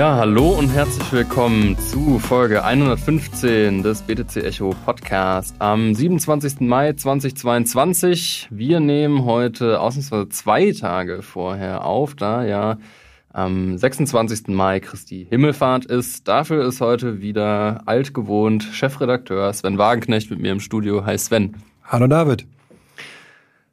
Ja, hallo und herzlich willkommen zu Folge 115 des BTC Echo Podcast am 27. Mai 2022. Wir nehmen heute ausnahmsweise zwei Tage vorher auf, da ja am 26. Mai Christi Himmelfahrt ist. Dafür ist heute wieder altgewohnt Chefredakteur Sven Wagenknecht mit mir im Studio. Hi Sven. Hallo David.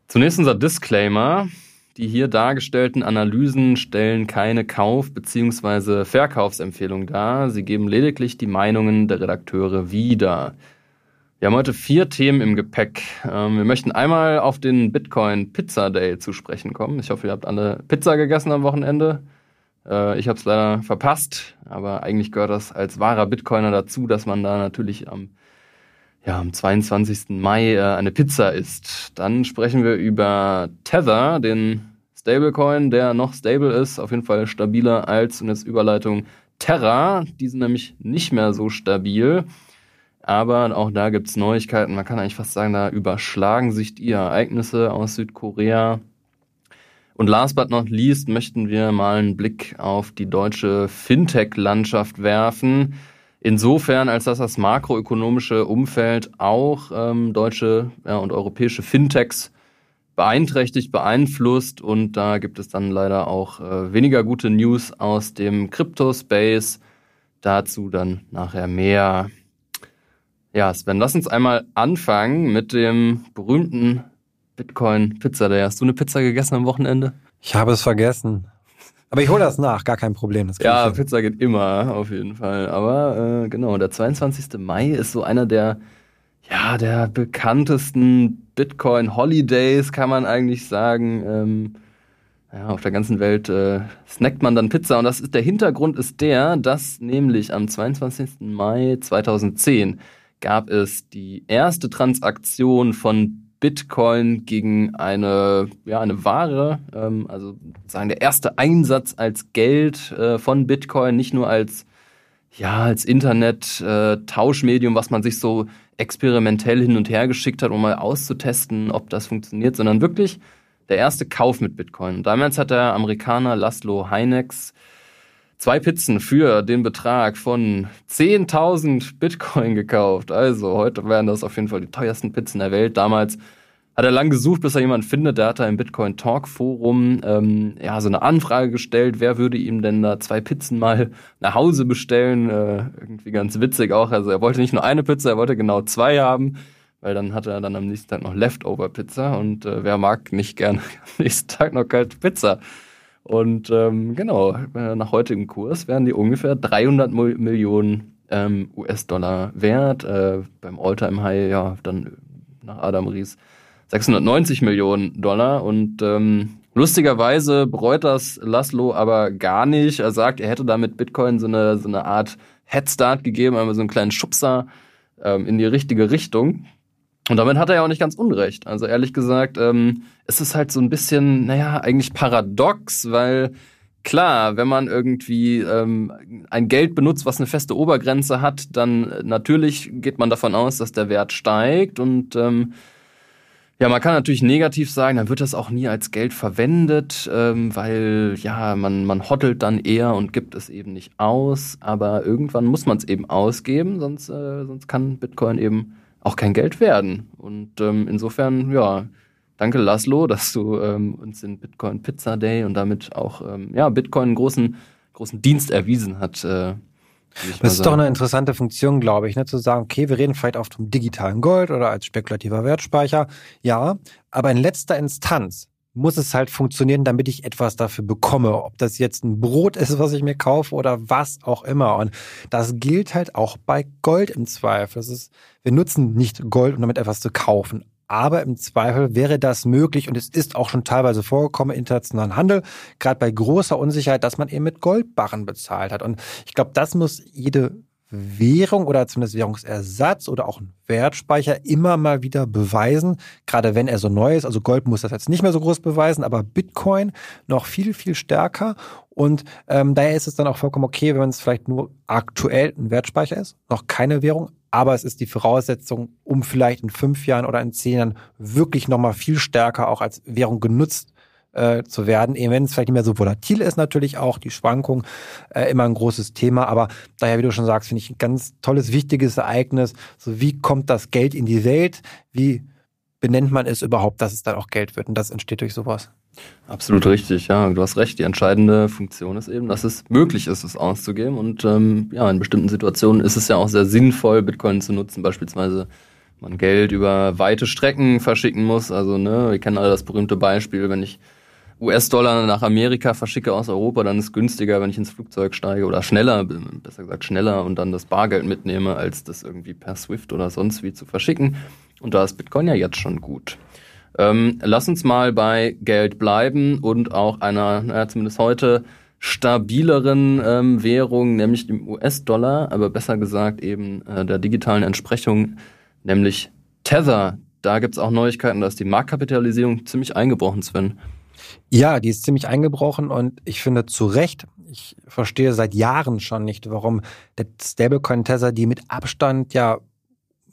Zunächst unser Disclaimer. Die hier dargestellten Analysen stellen keine Kauf- bzw. Verkaufsempfehlung dar. Sie geben lediglich die Meinungen der Redakteure wieder. Wir haben heute vier Themen im Gepäck. Ähm, wir möchten einmal auf den Bitcoin Pizza Day zu sprechen kommen. Ich hoffe, ihr habt alle Pizza gegessen am Wochenende. Äh, ich habe es leider verpasst, aber eigentlich gehört das als wahrer Bitcoiner dazu, dass man da natürlich am ja, am 22. Mai äh, eine Pizza isst. Dann sprechen wir über Tether, den Stablecoin, der noch stable ist, auf jeden Fall stabiler als, und jetzt Überleitung, Terra. Die sind nämlich nicht mehr so stabil. Aber auch da gibt es Neuigkeiten. Man kann eigentlich fast sagen, da überschlagen sich die Ereignisse aus Südkorea. Und last but not least möchten wir mal einen Blick auf die deutsche Fintech-Landschaft werfen. Insofern, als dass das makroökonomische Umfeld auch ähm, deutsche ja, und europäische Fintechs beeinträchtigt, beeinflusst und da gibt es dann leider auch äh, weniger gute News aus dem Crypto-Space. Dazu dann nachher mehr. Ja, Sven, lass uns einmal anfangen mit dem berühmten Bitcoin Pizza Day. Hast du eine Pizza gegessen am Wochenende? Ich habe es vergessen. Aber ich hole das nach, gar kein Problem. ja, Pizza geht immer, auf jeden Fall. Aber äh, genau, der 22. Mai ist so einer der, ja, der bekanntesten Bitcoin Holidays, kann man eigentlich sagen. Ähm, ja, auf der ganzen Welt äh, snackt man dann Pizza. Und das ist der Hintergrund ist der, dass nämlich am 22. Mai 2010 gab es die erste Transaktion von Bitcoin gegen eine, ja, eine Ware, ähm, also sagen der erste Einsatz als Geld äh, von Bitcoin, nicht nur als, ja, als Internet-Tauschmedium, äh, was man sich so experimentell hin und her geschickt hat, um mal auszutesten, ob das funktioniert, sondern wirklich der erste Kauf mit Bitcoin. Damals hat der Amerikaner Laszlo Heinex zwei Pizzen für den Betrag von 10.000 Bitcoin gekauft. Also heute wären das auf jeden Fall die teuersten Pizzen der Welt. Damals hat er lang gesucht, bis er jemanden findet. Der hat da im Bitcoin Talk Forum ähm, ja so eine Anfrage gestellt, wer würde ihm denn da zwei Pizzen mal nach Hause bestellen? Äh, irgendwie ganz witzig auch. Also er wollte nicht nur eine Pizza, er wollte genau zwei haben, weil dann hatte er dann am nächsten Tag noch Leftover Pizza und äh, wer mag nicht gerne am nächsten Tag noch kalte Pizza? Und ähm, genau, äh, nach heutigem Kurs wären die ungefähr 300 Millionen ähm, US-Dollar wert. Äh, beim All-Time-High, ja, dann nach Adam Ries 690 Millionen Dollar. Und ähm, lustigerweise bereut das Laszlo aber gar nicht. Er sagt, er hätte damit Bitcoin so eine, so eine Art Headstart gegeben, einmal so einen kleinen Schubser ähm, in die richtige Richtung. Und damit hat er ja auch nicht ganz unrecht. Also ehrlich gesagt, ähm, es ist halt so ein bisschen, naja, eigentlich paradox, weil klar, wenn man irgendwie ähm, ein Geld benutzt, was eine feste Obergrenze hat, dann natürlich geht man davon aus, dass der Wert steigt und ähm, ja, man kann natürlich negativ sagen, dann wird das auch nie als Geld verwendet, ähm, weil ja, man, man hottelt dann eher und gibt es eben nicht aus. Aber irgendwann muss man es eben ausgeben, sonst, äh, sonst kann Bitcoin eben auch kein Geld werden. Und ähm, insofern, ja, danke Laszlo, dass du ähm, uns den Bitcoin Pizza Day und damit auch ähm, ja, Bitcoin einen großen, großen Dienst erwiesen hat. Äh, das ist doch eine interessante Funktion, glaube ich, ne? zu sagen, okay, wir reden vielleicht oft vom digitalen Gold oder als spekulativer Wertspeicher. Ja, aber in letzter Instanz muss es halt funktionieren, damit ich etwas dafür bekomme. Ob das jetzt ein Brot ist, was ich mir kaufe oder was auch immer. Und das gilt halt auch bei Gold im Zweifel. Das ist, wir nutzen nicht Gold, um damit etwas zu kaufen. Aber im Zweifel wäre das möglich und es ist auch schon teilweise vorgekommen im internationalen Handel, gerade bei großer Unsicherheit, dass man eben mit Goldbarren bezahlt hat. Und ich glaube, das muss jede Währung oder zumindest Währungsersatz oder auch ein Wertspeicher immer mal wieder beweisen, gerade wenn er so neu ist. Also Gold muss das jetzt nicht mehr so groß beweisen, aber Bitcoin noch viel, viel stärker. Und ähm, daher ist es dann auch vollkommen okay, wenn es vielleicht nur aktuell ein Wertspeicher ist, noch keine Währung, aber es ist die Voraussetzung, um vielleicht in fünf Jahren oder in zehn Jahren wirklich nochmal viel stärker auch als Währung genutzt äh, zu werden, eben wenn es vielleicht nicht mehr so volatil ist, natürlich auch die Schwankung äh, immer ein großes Thema. Aber daher, wie du schon sagst, finde ich ein ganz tolles, wichtiges Ereignis. So wie kommt das Geld in die Welt? Wie benennt man es überhaupt, dass es dann auch Geld wird? Und das entsteht durch sowas. Absolut richtig, ja. Du hast recht. Die entscheidende Funktion ist eben, dass es möglich ist, es auszugeben. Und ähm, ja, in bestimmten Situationen ist es ja auch sehr sinnvoll, Bitcoin zu nutzen. Beispielsweise man Geld über weite Strecken verschicken muss. Also, ne, wir kennen alle das berühmte Beispiel, wenn ich US-Dollar nach Amerika verschicke aus Europa, dann ist es günstiger, wenn ich ins Flugzeug steige oder schneller, besser gesagt schneller und dann das Bargeld mitnehme, als das irgendwie per Swift oder sonst wie zu verschicken. Und da ist Bitcoin ja jetzt schon gut. Ähm, lass uns mal bei Geld bleiben und auch einer, naja, zumindest heute, stabileren ähm, Währung, nämlich dem US-Dollar, aber besser gesagt eben äh, der digitalen Entsprechung, nämlich Tether. Da gibt's auch Neuigkeiten, da ist die Marktkapitalisierung ziemlich eingebrochen, Sven. Ja, die ist ziemlich eingebrochen und ich finde zu Recht, ich verstehe seit Jahren schon nicht, warum der Stablecoin Tether die mit Abstand ja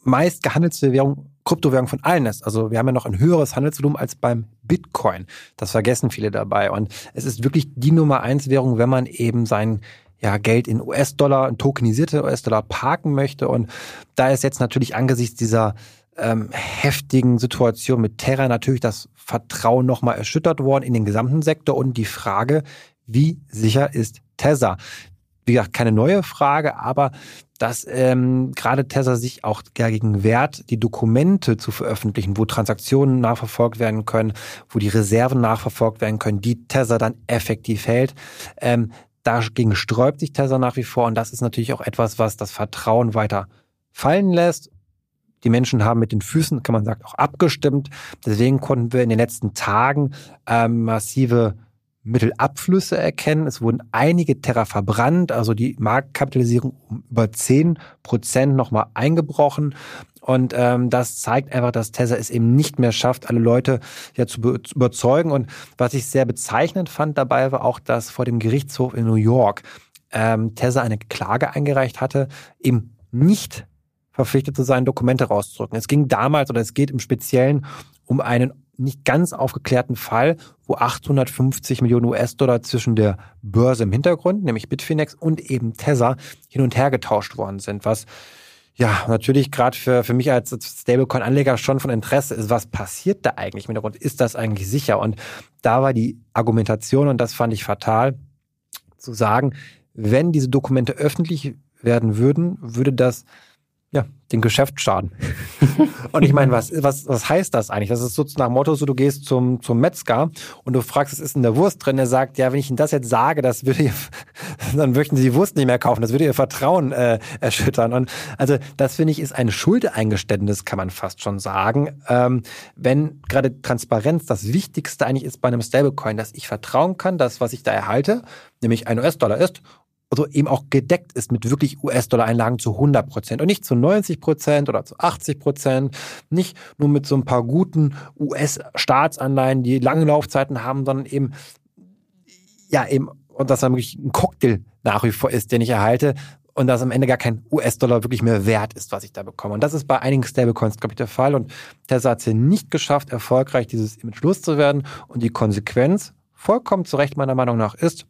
meist gehandelte Währung Kryptowährung von allen ist. Also wir haben ja noch ein höheres Handelsvolumen als beim Bitcoin. Das vergessen viele dabei. Und es ist wirklich die Nummer eins Währung, wenn man eben sein ja, Geld in US-Dollar, in tokenisierte US-Dollar parken möchte. Und da ist jetzt natürlich angesichts dieser ähm, heftigen Situation mit Terra natürlich das Vertrauen nochmal erschüttert worden in den gesamten Sektor und die Frage, wie sicher ist Tether? Wie gesagt, keine neue Frage, aber dass ähm, gerade Tesla sich auch dagegen wehrt, die Dokumente zu veröffentlichen, wo Transaktionen nachverfolgt werden können, wo die Reserven nachverfolgt werden können, die Tesla dann effektiv hält. Ähm, dagegen sträubt sich Tesla nach wie vor und das ist natürlich auch etwas, was das Vertrauen weiter fallen lässt. Die Menschen haben mit den Füßen, kann man sagen, auch abgestimmt. Deswegen konnten wir in den letzten Tagen ähm, massive Mittelabflüsse erkennen. Es wurden einige Terra verbrannt, also die Marktkapitalisierung um über zehn Prozent nochmal eingebrochen. Und ähm, das zeigt einfach, dass Tesla es eben nicht mehr schafft, alle Leute ja zu, zu überzeugen. Und was ich sehr bezeichnend fand dabei, war auch, dass vor dem Gerichtshof in New York ähm, Tesla eine Klage eingereicht hatte, eben nicht verpflichtet zu sein, Dokumente rauszudrücken. Es ging damals oder es geht im Speziellen um einen nicht ganz aufgeklärten Fall, wo 850 Millionen US-Dollar zwischen der Börse im Hintergrund, nämlich Bitfinex und eben Tether hin und her getauscht worden sind, was ja, natürlich gerade für, für mich als Stablecoin-Anleger schon von Interesse ist, was passiert da eigentlich im Hintergrund? Ist das eigentlich sicher? Und da war die Argumentation, und das fand ich fatal, zu sagen, wenn diese Dokumente öffentlich werden würden, würde das ja, den Geschäft schaden. und ich meine, was, was, was heißt das eigentlich? Das ist sozusagen nach Motto, so du gehst zum, zum Metzger und du fragst, was ist in der Wurst drin? Er sagt, ja, wenn ich Ihnen das jetzt sage, das würde ihr, dann möchten Sie die Wurst nicht mehr kaufen, das würde Ihr Vertrauen äh, erschüttern. Und also das finde ich ist ein Schuldeingeständnis, kann man fast schon sagen. Ähm, wenn gerade Transparenz das Wichtigste eigentlich ist bei einem Stablecoin, dass ich vertrauen kann, dass was ich da erhalte, nämlich ein US-Dollar ist also eben auch gedeckt ist mit wirklich US-Dollar-Einlagen zu 100 Prozent und nicht zu 90 Prozent oder zu 80 Prozent, nicht nur mit so ein paar guten US-Staatsanleihen, die lange Laufzeiten haben, sondern eben, ja, eben, und dass dann wirklich ein Cocktail nach wie vor ist, den ich erhalte, und dass am Ende gar kein US-Dollar wirklich mehr wert ist, was ich da bekomme. Und das ist bei einigen Stablecoins, glaube ich, der Fall. Und Tesla hat es hier nicht geschafft, erfolgreich dieses Image loszuwerden. Und die Konsequenz, vollkommen zu Recht meiner Meinung nach, ist,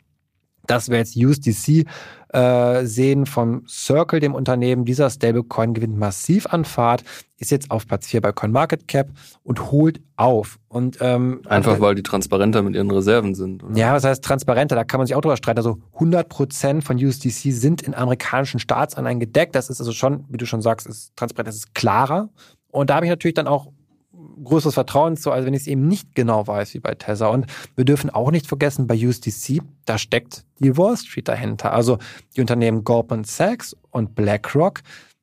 dass wir jetzt USDC äh, sehen vom Circle, dem Unternehmen. Dieser Stablecoin gewinnt massiv an Fahrt, ist jetzt auf Platz 4 bei CoinMarketCap und holt auf. Und, ähm, Einfach also, weil die transparenter mit ihren Reserven sind. Oder? Ja, was heißt transparenter? Da kann man sich auch drüber streiten. Also 100% von USDC sind in amerikanischen Staatsanleihen gedeckt. Das ist also schon, wie du schon sagst, ist transparent, das ist klarer. Und da habe ich natürlich dann auch größeres Vertrauen zu, als wenn ich es eben nicht genau weiß, wie bei Tether. Und wir dürfen auch nicht vergessen, bei USDC, da steckt die Wall Street dahinter. Also die Unternehmen Goldman Sachs und BlackRock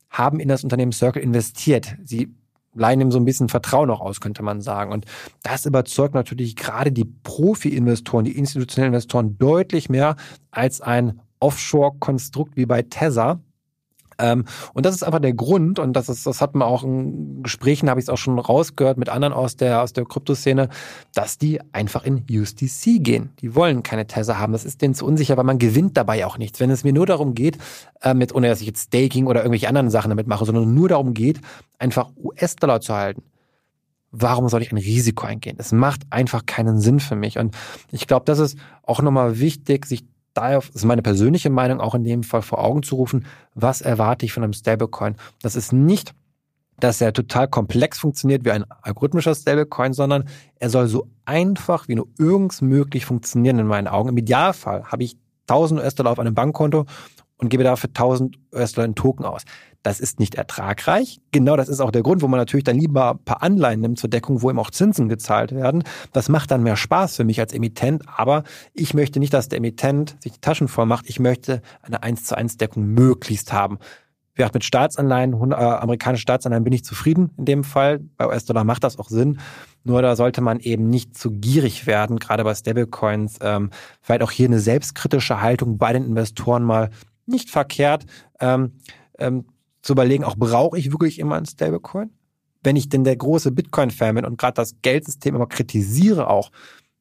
haben in das Unternehmen Circle investiert. Sie leihen ihm so ein bisschen Vertrauen auch aus, könnte man sagen. Und das überzeugt natürlich gerade die Profi-Investoren, die institutionellen Investoren deutlich mehr als ein Offshore-Konstrukt wie bei Tether, ähm, und das ist einfach der Grund, und das ist, das hat man auch in Gesprächen, habe ich es auch schon rausgehört mit anderen aus der, aus der Kryptoszene, dass die einfach in USDC gehen. Die wollen keine Tether haben. Das ist denen zu unsicher, weil man gewinnt dabei auch nichts. Wenn es mir nur darum geht, äh, mit, ohne dass ich jetzt Staking oder irgendwelche anderen Sachen damit mache, sondern nur darum geht, einfach US-Dollar zu halten warum soll ich ein Risiko eingehen? Es macht einfach keinen Sinn für mich. Und ich glaube, das ist auch nochmal wichtig, sich daher, ist meine persönliche Meinung, auch in dem Fall vor Augen zu rufen, was erwarte ich von einem Stablecoin? Das ist nicht, dass er total komplex funktioniert wie ein algorithmischer Stablecoin, sondern er soll so einfach wie nur irgends möglich funktionieren in meinen Augen. Im Idealfall habe ich 1000 US-Dollar auf einem Bankkonto und gebe dafür 1000 US-Dollar in Token aus. Das ist nicht ertragreich. Genau das ist auch der Grund, wo man natürlich dann lieber ein paar Anleihen nimmt zur Deckung, wo eben auch Zinsen gezahlt werden. Das macht dann mehr Spaß für mich als Emittent, aber ich möchte nicht, dass der Emittent sich die Taschen voll macht. Ich möchte eine 1 zu 1 Deckung möglichst haben. Wie gesagt, mit Staatsanleihen, äh, amerikanische Staatsanleihen bin ich zufrieden in dem Fall. Bei US-Dollar macht das auch Sinn. Nur da sollte man eben nicht zu gierig werden, gerade bei Stablecoins. Ähm, vielleicht auch hier eine selbstkritische Haltung bei den Investoren mal nicht verkehrt. Ähm, ähm, zu überlegen, auch brauche ich wirklich immer ein Stablecoin? Wenn ich denn der große Bitcoin-Fan bin und gerade das Geldsystem immer kritisiere auch,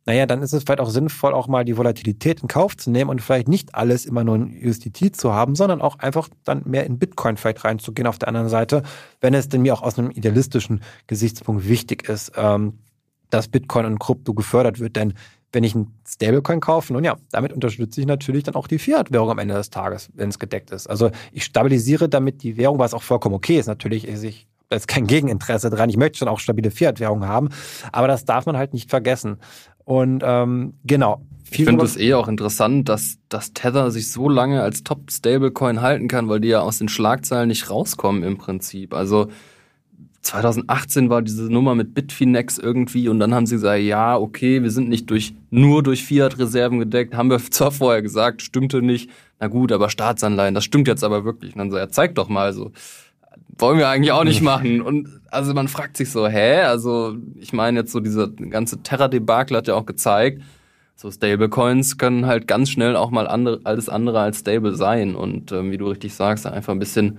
naja, dann ist es vielleicht auch sinnvoll, auch mal die Volatilität in Kauf zu nehmen und vielleicht nicht alles immer nur in USDT zu haben, sondern auch einfach dann mehr in Bitcoin vielleicht reinzugehen auf der anderen Seite, wenn es denn mir auch aus einem idealistischen Gesichtspunkt wichtig ist, ähm, dass Bitcoin und Krypto gefördert wird. Denn wenn ich einen Stablecoin kaufe, nun ja, damit unterstütze ich natürlich dann auch die Fiat-Währung am Ende des Tages, wenn es gedeckt ist. Also ich stabilisiere damit die Währung, was auch vollkommen okay ist. Natürlich, ich da ist kein Gegeninteresse dran. Ich möchte schon auch stabile Fiat-Währung haben, aber das darf man halt nicht vergessen. Und ähm, genau. Ich finde es eh auch interessant, dass, dass Tether sich so lange als Top-Stablecoin halten kann, weil die ja aus den Schlagzeilen nicht rauskommen im Prinzip. Also 2018 war diese Nummer mit Bitfinex irgendwie und dann haben sie gesagt, ja, okay, wir sind nicht durch, nur durch Fiat-Reserven gedeckt, haben wir zwar vorher gesagt, stimmte nicht. Na gut, aber Staatsanleihen, das stimmt jetzt aber wirklich. Und dann so, ja, zeig doch mal so. Wollen wir eigentlich auch nicht machen. Und also man fragt sich so, hä? Also ich meine jetzt so diese ganze Terra-Debakel hat ja auch gezeigt, so Stablecoins können halt ganz schnell auch mal andere, alles andere als stable sein. Und ähm, wie du richtig sagst, einfach ein bisschen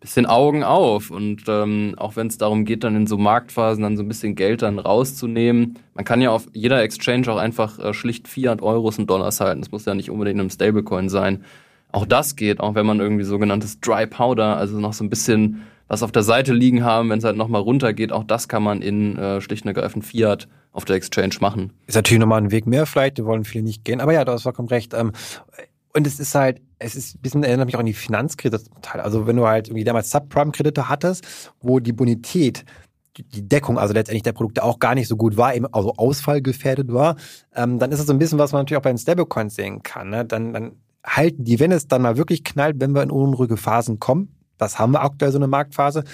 bisschen Augen auf. Und ähm, auch wenn es darum geht, dann in so Marktphasen dann so ein bisschen Geld dann rauszunehmen. Man kann ja auf jeder Exchange auch einfach äh, schlicht Fiat, Euros und Dollars halten. Das muss ja nicht unbedingt in einem Stablecoin sein. Auch das geht, auch wenn man irgendwie sogenanntes Dry Powder, also noch so ein bisschen was auf der Seite liegen haben, wenn es halt nochmal runtergeht, auch das kann man in äh, schlicht und ergreifend Fiat auf der Exchange machen. Ist natürlich nochmal ein Weg mehr vielleicht, die wollen viele nicht gehen. Aber ja, du hast vollkommen recht. Ähm, und es ist halt, es ist ein bisschen, erinnert mich auch an die Finanzkredite. Also wenn du halt irgendwie damals Subprime-Kredite hattest, wo die Bonität die Deckung, also letztendlich der Produkte auch gar nicht so gut war, eben also ausfallgefährdet war, ähm, dann ist es so ein bisschen, was man natürlich auch bei den Stablecoins sehen kann. Ne? Dann, dann halten die, wenn es dann mal wirklich knallt, wenn wir in unruhige Phasen kommen, das haben wir aktuell so eine Marktphase,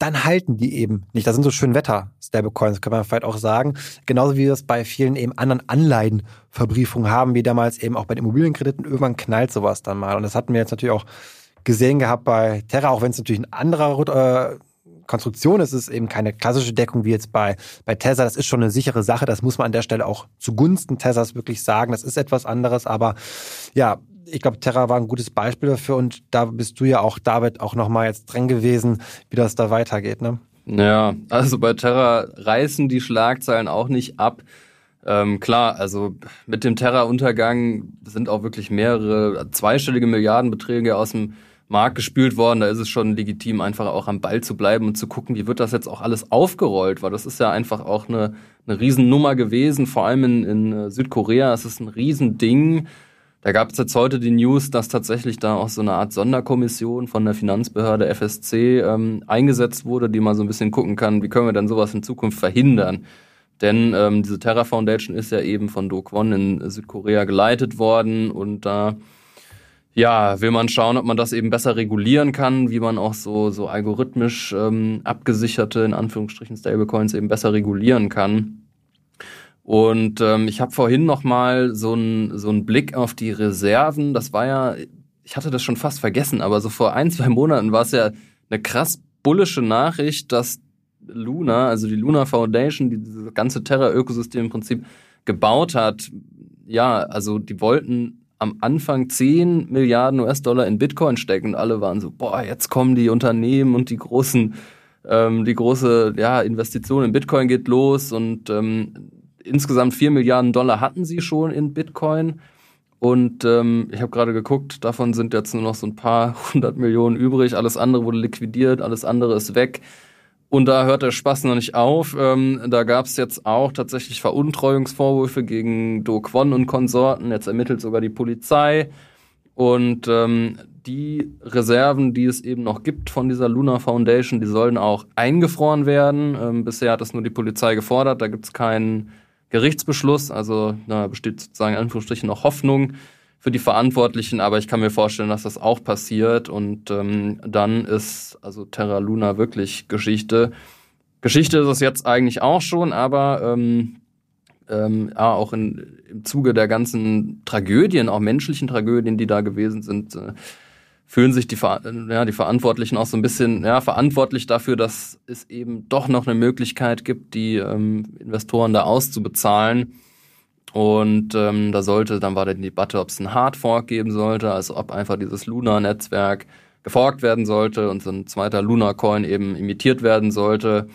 dann halten die eben nicht. Das sind so schön Wetter-Stablecoins, kann man vielleicht auch sagen. Genauso wie wir es bei vielen eben anderen Anleihenverbriefungen haben, wie damals eben auch bei den Immobilienkrediten. Irgendwann knallt sowas dann mal. Und das hatten wir jetzt natürlich auch gesehen gehabt bei Terra, auch wenn es natürlich ein anderer äh, Konstruktion ist, es eben keine klassische Deckung wie jetzt bei, bei Tesla. Das ist schon eine sichere Sache. Das muss man an der Stelle auch zugunsten Teslas wirklich sagen. Das ist etwas anderes. Aber ja, ich glaube, Terra war ein gutes Beispiel dafür und da bist du ja auch, David, auch nochmal jetzt dran gewesen, wie das da weitergeht, ne? Ja, also bei Terra reißen die Schlagzeilen auch nicht ab. Ähm, klar, also mit dem Terra-Untergang sind auch wirklich mehrere zweistellige Milliardenbeträge aus dem Markt gespült worden. Da ist es schon legitim, einfach auch am Ball zu bleiben und zu gucken, wie wird das jetzt auch alles aufgerollt, weil das ist ja einfach auch eine, eine Riesennummer gewesen, vor allem in, in äh, Südkorea. Es ist ein Riesending. Da gab es jetzt heute die News, dass tatsächlich da auch so eine Art Sonderkommission von der Finanzbehörde FSC ähm, eingesetzt wurde, die mal so ein bisschen gucken kann, wie können wir denn sowas in Zukunft verhindern. Denn ähm, diese Terra Foundation ist ja eben von Do Kwon in Südkorea geleitet worden und da ja, will man schauen, ob man das eben besser regulieren kann, wie man auch so, so algorithmisch ähm, abgesicherte, in Anführungsstrichen, Stablecoins eben besser regulieren kann. Und ähm, ich habe vorhin noch mal so einen so Blick auf die Reserven. Das war ja, ich hatte das schon fast vergessen, aber so vor ein, zwei Monaten war es ja eine krass bullische Nachricht, dass Luna, also die Luna Foundation, die dieses ganze Terra-Ökosystem im Prinzip gebaut hat, ja, also die wollten am Anfang 10 Milliarden US-Dollar in Bitcoin stecken und alle waren so, boah, jetzt kommen die Unternehmen und die großen, ähm, die große ja, Investition in Bitcoin geht los und ähm, insgesamt 4 Milliarden Dollar hatten sie schon in Bitcoin. Und ähm, ich habe gerade geguckt, davon sind jetzt nur noch so ein paar hundert Millionen übrig. Alles andere wurde liquidiert, alles andere ist weg. Und da hört der Spaß noch nicht auf. Ähm, da gab es jetzt auch tatsächlich Veruntreuungsvorwürfe gegen Do Kwon und Konsorten. Jetzt ermittelt sogar die Polizei. Und ähm, die Reserven, die es eben noch gibt von dieser Luna Foundation, die sollen auch eingefroren werden. Ähm, bisher hat das nur die Polizei gefordert. Da gibt es keinen Gerichtsbeschluss. Also da besteht sozusagen in Anführungsstrichen noch Hoffnung für die Verantwortlichen, aber ich kann mir vorstellen, dass das auch passiert und ähm, dann ist also Terra Luna wirklich Geschichte. Geschichte ist es jetzt eigentlich auch schon, aber ähm, ähm, ja, auch in, im Zuge der ganzen Tragödien, auch menschlichen Tragödien, die da gewesen sind, äh, fühlen sich die, ja, die Verantwortlichen auch so ein bisschen ja, verantwortlich dafür, dass es eben doch noch eine Möglichkeit gibt, die ähm, Investoren da auszubezahlen. Und ähm, da sollte, dann war die Debatte, ob es einen Hardfork geben sollte, also ob einfach dieses Luna-Netzwerk geforkt werden sollte und so ein zweiter Luna-Coin eben imitiert werden sollte.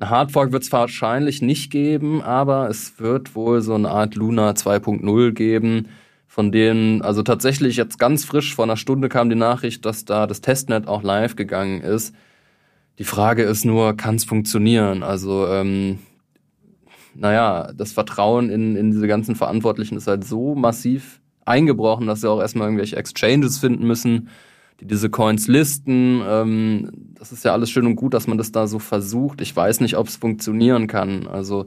Ein Hardfork wird es wahrscheinlich nicht geben, aber es wird wohl so eine Art Luna 2.0 geben, von denen, also tatsächlich jetzt ganz frisch vor einer Stunde kam die Nachricht, dass da das Testnet auch live gegangen ist. Die Frage ist nur, kann es funktionieren? Also ähm, naja, das Vertrauen in, in diese ganzen Verantwortlichen ist halt so massiv eingebrochen, dass sie auch erstmal irgendwelche Exchanges finden müssen, die diese Coins listen. Ähm, das ist ja alles schön und gut, dass man das da so versucht. Ich weiß nicht, ob es funktionieren kann. Also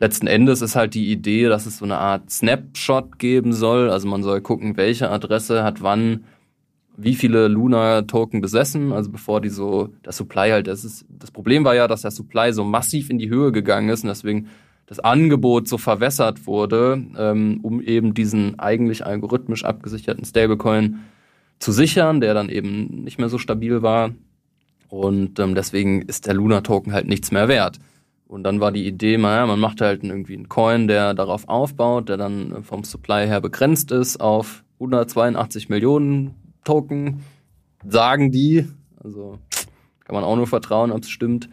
letzten Endes ist halt die Idee, dass es so eine Art Snapshot geben soll. Also man soll gucken, welche Adresse hat wann wie viele Luna-Token besessen, also bevor die so, der Supply halt, das ist, das Problem war ja, dass der Supply so massiv in die Höhe gegangen ist und deswegen das Angebot so verwässert wurde, ähm, um eben diesen eigentlich algorithmisch abgesicherten Stablecoin zu sichern, der dann eben nicht mehr so stabil war. Und ähm, deswegen ist der Luna-Token halt nichts mehr wert. Und dann war die Idee, naja, man macht halt irgendwie einen Coin, der darauf aufbaut, der dann vom Supply her begrenzt ist auf 182 Millionen Token, sagen die. Also kann man auch nur vertrauen, ob es stimmt.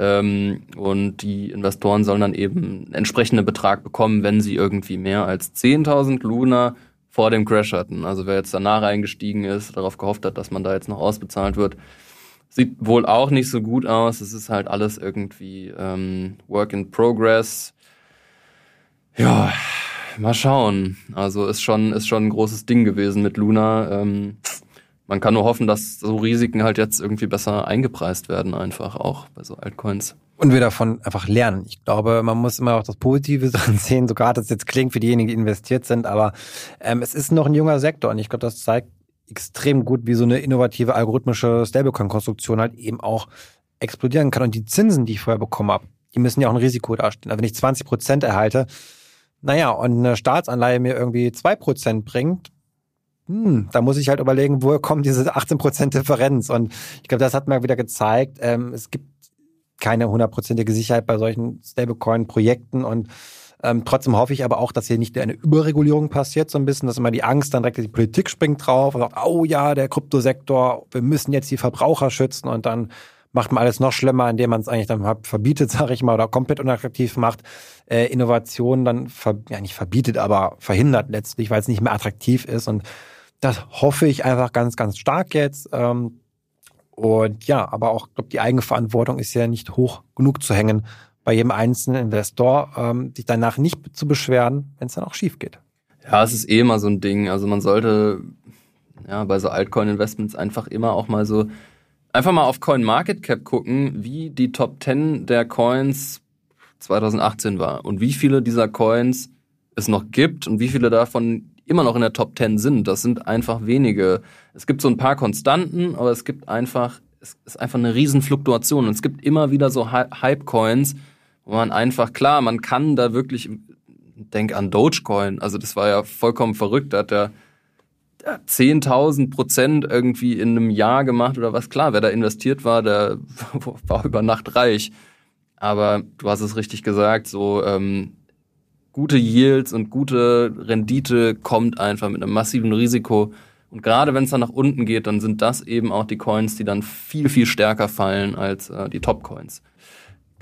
Ähm, und die Investoren sollen dann eben einen entsprechenden Betrag bekommen, wenn sie irgendwie mehr als 10.000 Luna vor dem Crash hatten. Also wer jetzt danach eingestiegen ist, darauf gehofft hat, dass man da jetzt noch ausbezahlt wird, sieht wohl auch nicht so gut aus. Es ist halt alles irgendwie ähm, Work in Progress. Ja, mal schauen. Also ist schon, ist schon ein großes Ding gewesen mit Luna. Ähm, man kann nur hoffen, dass so Risiken halt jetzt irgendwie besser eingepreist werden, einfach auch bei so Altcoins. Und wir davon einfach lernen. Ich glaube, man muss immer auch das Positive dran sehen, so gerade das jetzt klingt für diejenigen, die investiert sind, aber ähm, es ist noch ein junger Sektor und ich glaube, das zeigt extrem gut, wie so eine innovative algorithmische Stablecoin-Konstruktion halt eben auch explodieren kann. Und die Zinsen, die ich vorher bekommen habe, die müssen ja auch ein Risiko darstellen. Also wenn ich 20 Prozent erhalte, naja, und eine Staatsanleihe mir irgendwie zwei Prozent bringt, hm, da muss ich halt überlegen, woher kommt diese 18% Differenz? Und ich glaube, das hat mal wieder gezeigt, ähm, es gibt keine hundertprozentige Sicherheit bei solchen Stablecoin-Projekten und ähm, trotzdem hoffe ich aber auch, dass hier nicht eine Überregulierung passiert, so ein bisschen, dass immer die Angst dann direkt die Politik springt drauf und sagt, oh ja, der Kryptosektor, wir müssen jetzt die Verbraucher schützen und dann macht man alles noch schlimmer, indem man es eigentlich dann verbietet, sage ich mal, oder komplett unattraktiv macht, äh, Innovationen dann ver ja nicht verbietet, aber verhindert letztlich, weil es nicht mehr attraktiv ist und das hoffe ich einfach ganz, ganz stark jetzt. Ähm, und ja, aber auch, glaube die Eigenverantwortung ist ja nicht hoch genug zu hängen, bei jedem einzelnen Investor, ähm, sich danach nicht zu beschweren, wenn es dann auch schief geht. Ja, es ist eh immer so ein Ding. Also man sollte ja bei so Altcoin-Investments einfach immer auch mal so einfach mal auf Coin Market Cap gucken, wie die Top 10 der Coins 2018 war und wie viele dieser Coins es noch gibt und wie viele davon immer noch in der Top 10 sind. Das sind einfach wenige. Es gibt so ein paar Konstanten, aber es gibt einfach, es ist einfach eine Riesenfluktuation. Und es gibt immer wieder so Hype-Coins, wo man einfach, klar, man kann da wirklich, denk an Dogecoin, also das war ja vollkommen verrückt, da hat der 10.000 Prozent irgendwie in einem Jahr gemacht oder was. Klar, wer da investiert war, der war über Nacht reich. Aber du hast es richtig gesagt, so ähm, gute Yields und gute Rendite kommt einfach mit einem massiven Risiko. Und gerade wenn es dann nach unten geht, dann sind das eben auch die Coins, die dann viel, viel stärker fallen als äh, die Top-Coins.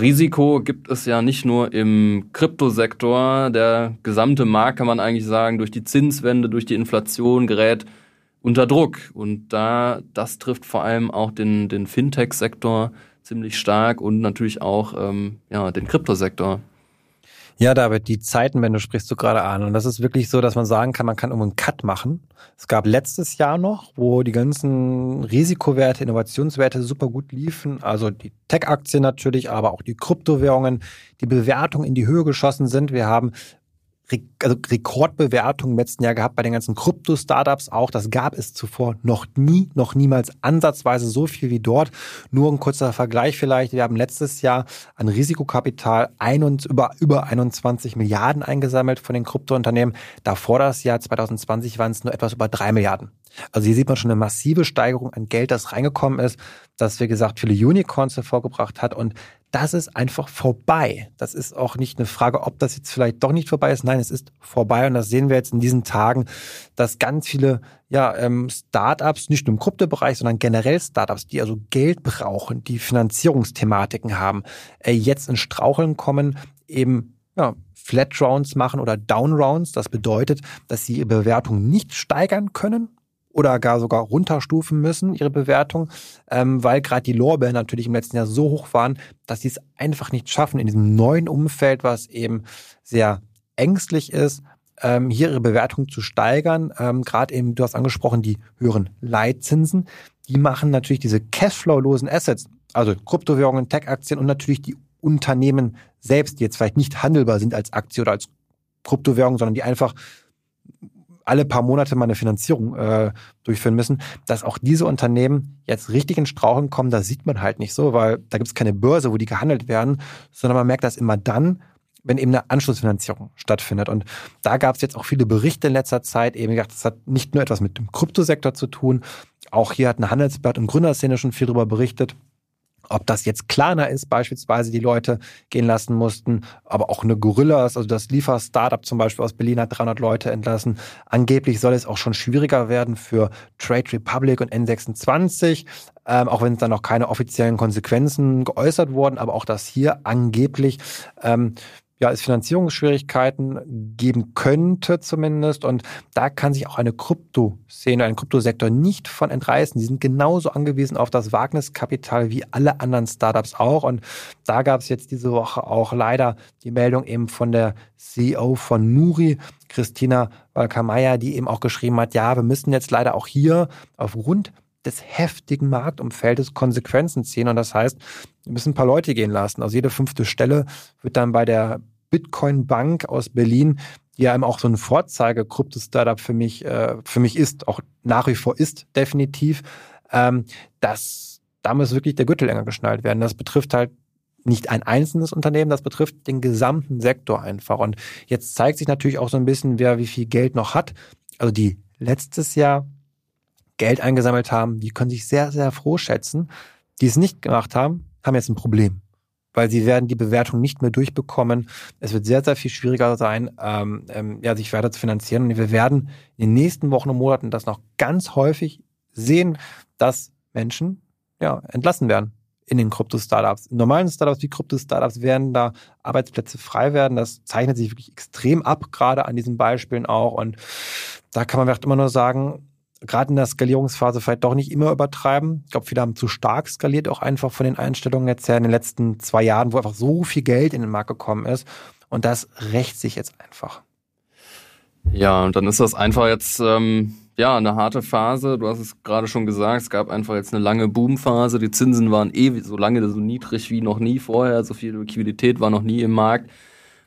Risiko gibt es ja nicht nur im Kryptosektor. Der gesamte Markt kann man eigentlich sagen, durch die Zinswende, durch die Inflation gerät unter Druck. Und da, das trifft vor allem auch den, den Fintech-Sektor ziemlich stark und natürlich auch ähm, ja, den Kryptosektor. Ja, David, die Zeiten, wenn du sprichst, du gerade an. Und das ist wirklich so, dass man sagen kann, man kann um einen Cut machen. Es gab letztes Jahr noch, wo die ganzen Risikowerte, Innovationswerte super gut liefen. Also die Tech-Aktien natürlich, aber auch die Kryptowährungen, die Bewertungen in die Höhe geschossen sind. Wir haben also Rekordbewertungen im letzten Jahr gehabt bei den ganzen Krypto-Startups auch. Das gab es zuvor noch nie, noch niemals ansatzweise so viel wie dort. Nur ein kurzer Vergleich vielleicht. Wir haben letztes Jahr an Risikokapital ein und über, über 21 Milliarden eingesammelt von den Kryptounternehmen. Davor das Jahr 2020 waren es nur etwas über drei Milliarden. Also hier sieht man schon eine massive Steigerung an Geld, das reingekommen ist, das, wie gesagt, viele Unicorns hervorgebracht hat. Und das ist einfach vorbei. Das ist auch nicht eine Frage, ob das jetzt vielleicht doch nicht vorbei ist. Nein, es ist vorbei. Und das sehen wir jetzt in diesen Tagen, dass ganz viele ja, ähm, Startups, nicht nur im Kryptobereich, sondern generell Startups, die also Geld brauchen, die Finanzierungsthematiken haben, äh, jetzt in Straucheln kommen, eben ja, Flat Rounds machen oder Down Rounds. Das bedeutet, dass sie ihre Bewertung nicht steigern können, oder gar sogar runterstufen müssen, ihre Bewertung, ähm, weil gerade die Lorbeeren natürlich im letzten Jahr so hoch waren, dass sie es einfach nicht schaffen, in diesem neuen Umfeld, was eben sehr ängstlich ist, ähm, hier ihre Bewertung zu steigern. Ähm, gerade eben, du hast angesprochen, die höheren Leitzinsen, die machen natürlich diese Cashflow-losen Assets, also Kryptowährungen, Tech-Aktien und natürlich die Unternehmen selbst, die jetzt vielleicht nicht handelbar sind als Aktie oder als Kryptowährung, sondern die einfach alle paar Monate mal eine Finanzierung äh, durchführen müssen, dass auch diese Unternehmen jetzt richtig in Straucheln kommen, das sieht man halt nicht so, weil da gibt es keine Börse, wo die gehandelt werden, sondern man merkt das immer dann, wenn eben eine Anschlussfinanzierung stattfindet. Und da gab es jetzt auch viele Berichte in letzter Zeit, eben gesagt, das hat nicht nur etwas mit dem Kryptosektor zu tun, auch hier hat ein Handelsblatt und Gründerszene schon viel darüber berichtet, ob das jetzt Klarna ist, beispielsweise die Leute gehen lassen mussten, aber auch eine Gorillas, also das Liefer-Startup zum Beispiel aus Berlin hat 300 Leute entlassen. Angeblich soll es auch schon schwieriger werden für Trade Republic und N26, ähm, auch wenn es dann noch keine offiziellen Konsequenzen geäußert wurden, aber auch das hier angeblich ähm, ja, es Finanzierungsschwierigkeiten geben könnte zumindest. Und da kann sich auch eine Kryptoszene, ein Kryptosektor nicht von entreißen. Die sind genauso angewiesen auf das Wagniskapital wie alle anderen Startups auch. Und da gab es jetzt diese Woche auch leider die Meldung eben von der CEO von Nuri, Christina Walkamaya, die eben auch geschrieben hat, ja, wir müssen jetzt leider auch hier aufgrund des heftigen Marktumfeldes Konsequenzen ziehen. Und das heißt, wir müssen ein paar Leute gehen lassen. Also jede fünfte Stelle wird dann bei der Bitcoin Bank aus Berlin, die ja eben auch so ein Vorzeige-Krypto-Startup für mich, äh, für mich ist, auch nach wie vor ist, definitiv, ähm, dass da muss wirklich der Gürtel enger geschnallt werden. Das betrifft halt nicht ein einzelnes Unternehmen, das betrifft den gesamten Sektor einfach. Und jetzt zeigt sich natürlich auch so ein bisschen, wer wie viel Geld noch hat. Also die letztes Jahr Geld eingesammelt haben, die können sich sehr, sehr froh schätzen. Die es nicht gemacht haben, haben jetzt ein Problem. Weil sie werden die Bewertung nicht mehr durchbekommen. Es wird sehr, sehr viel schwieriger sein, ähm, ähm, ja, sich weiter zu finanzieren. Und wir werden in den nächsten Wochen und Monaten das noch ganz häufig sehen, dass Menschen ja, entlassen werden in den Krypto-Startups. In normalen Startups wie Krypto-Startups werden da Arbeitsplätze frei werden. Das zeichnet sich wirklich extrem ab, gerade an diesen Beispielen auch. Und da kann man vielleicht immer nur sagen, gerade in der Skalierungsphase vielleicht doch nicht immer übertreiben. Ich glaube, viele haben zu stark skaliert, auch einfach von den Einstellungen jetzt her in den letzten zwei Jahren, wo einfach so viel Geld in den Markt gekommen ist. Und das rächt sich jetzt einfach. Ja, und dann ist das einfach jetzt ähm, ja eine harte Phase. Du hast es gerade schon gesagt, es gab einfach jetzt eine lange Boomphase. Die Zinsen waren eh so lange so niedrig wie noch nie vorher. So viel Liquidität war noch nie im Markt.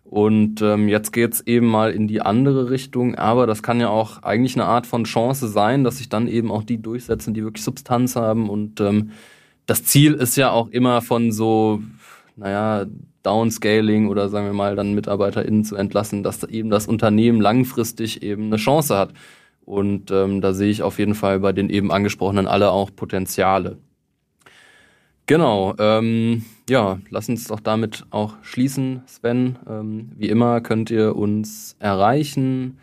Und ähm, jetzt geht's eben mal in die andere Richtung, aber das kann ja auch eigentlich eine Art von Chance sein, dass sich dann eben auch die durchsetzen, die wirklich Substanz haben. Und ähm, das Ziel ist ja auch immer von so, naja, Downscaling oder sagen wir mal dann MitarbeiterInnen zu entlassen, dass eben das Unternehmen langfristig eben eine Chance hat. Und ähm, da sehe ich auf jeden Fall bei den eben angesprochenen alle auch Potenziale. Genau, ähm, ja, lass uns doch damit auch schließen, Sven. Ähm, wie immer könnt ihr uns erreichen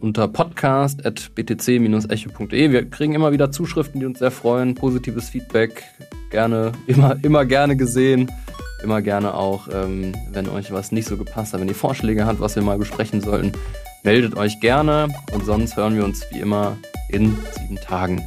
unter podcast.btc-echo.de. Wir kriegen immer wieder Zuschriften, die uns sehr freuen, positives Feedback, gerne, immer, immer gerne gesehen. Immer gerne auch, ähm, wenn euch was nicht so gepasst hat, wenn ihr Vorschläge habt, was wir mal besprechen sollten, meldet euch gerne und sonst hören wir uns wie immer in sieben Tagen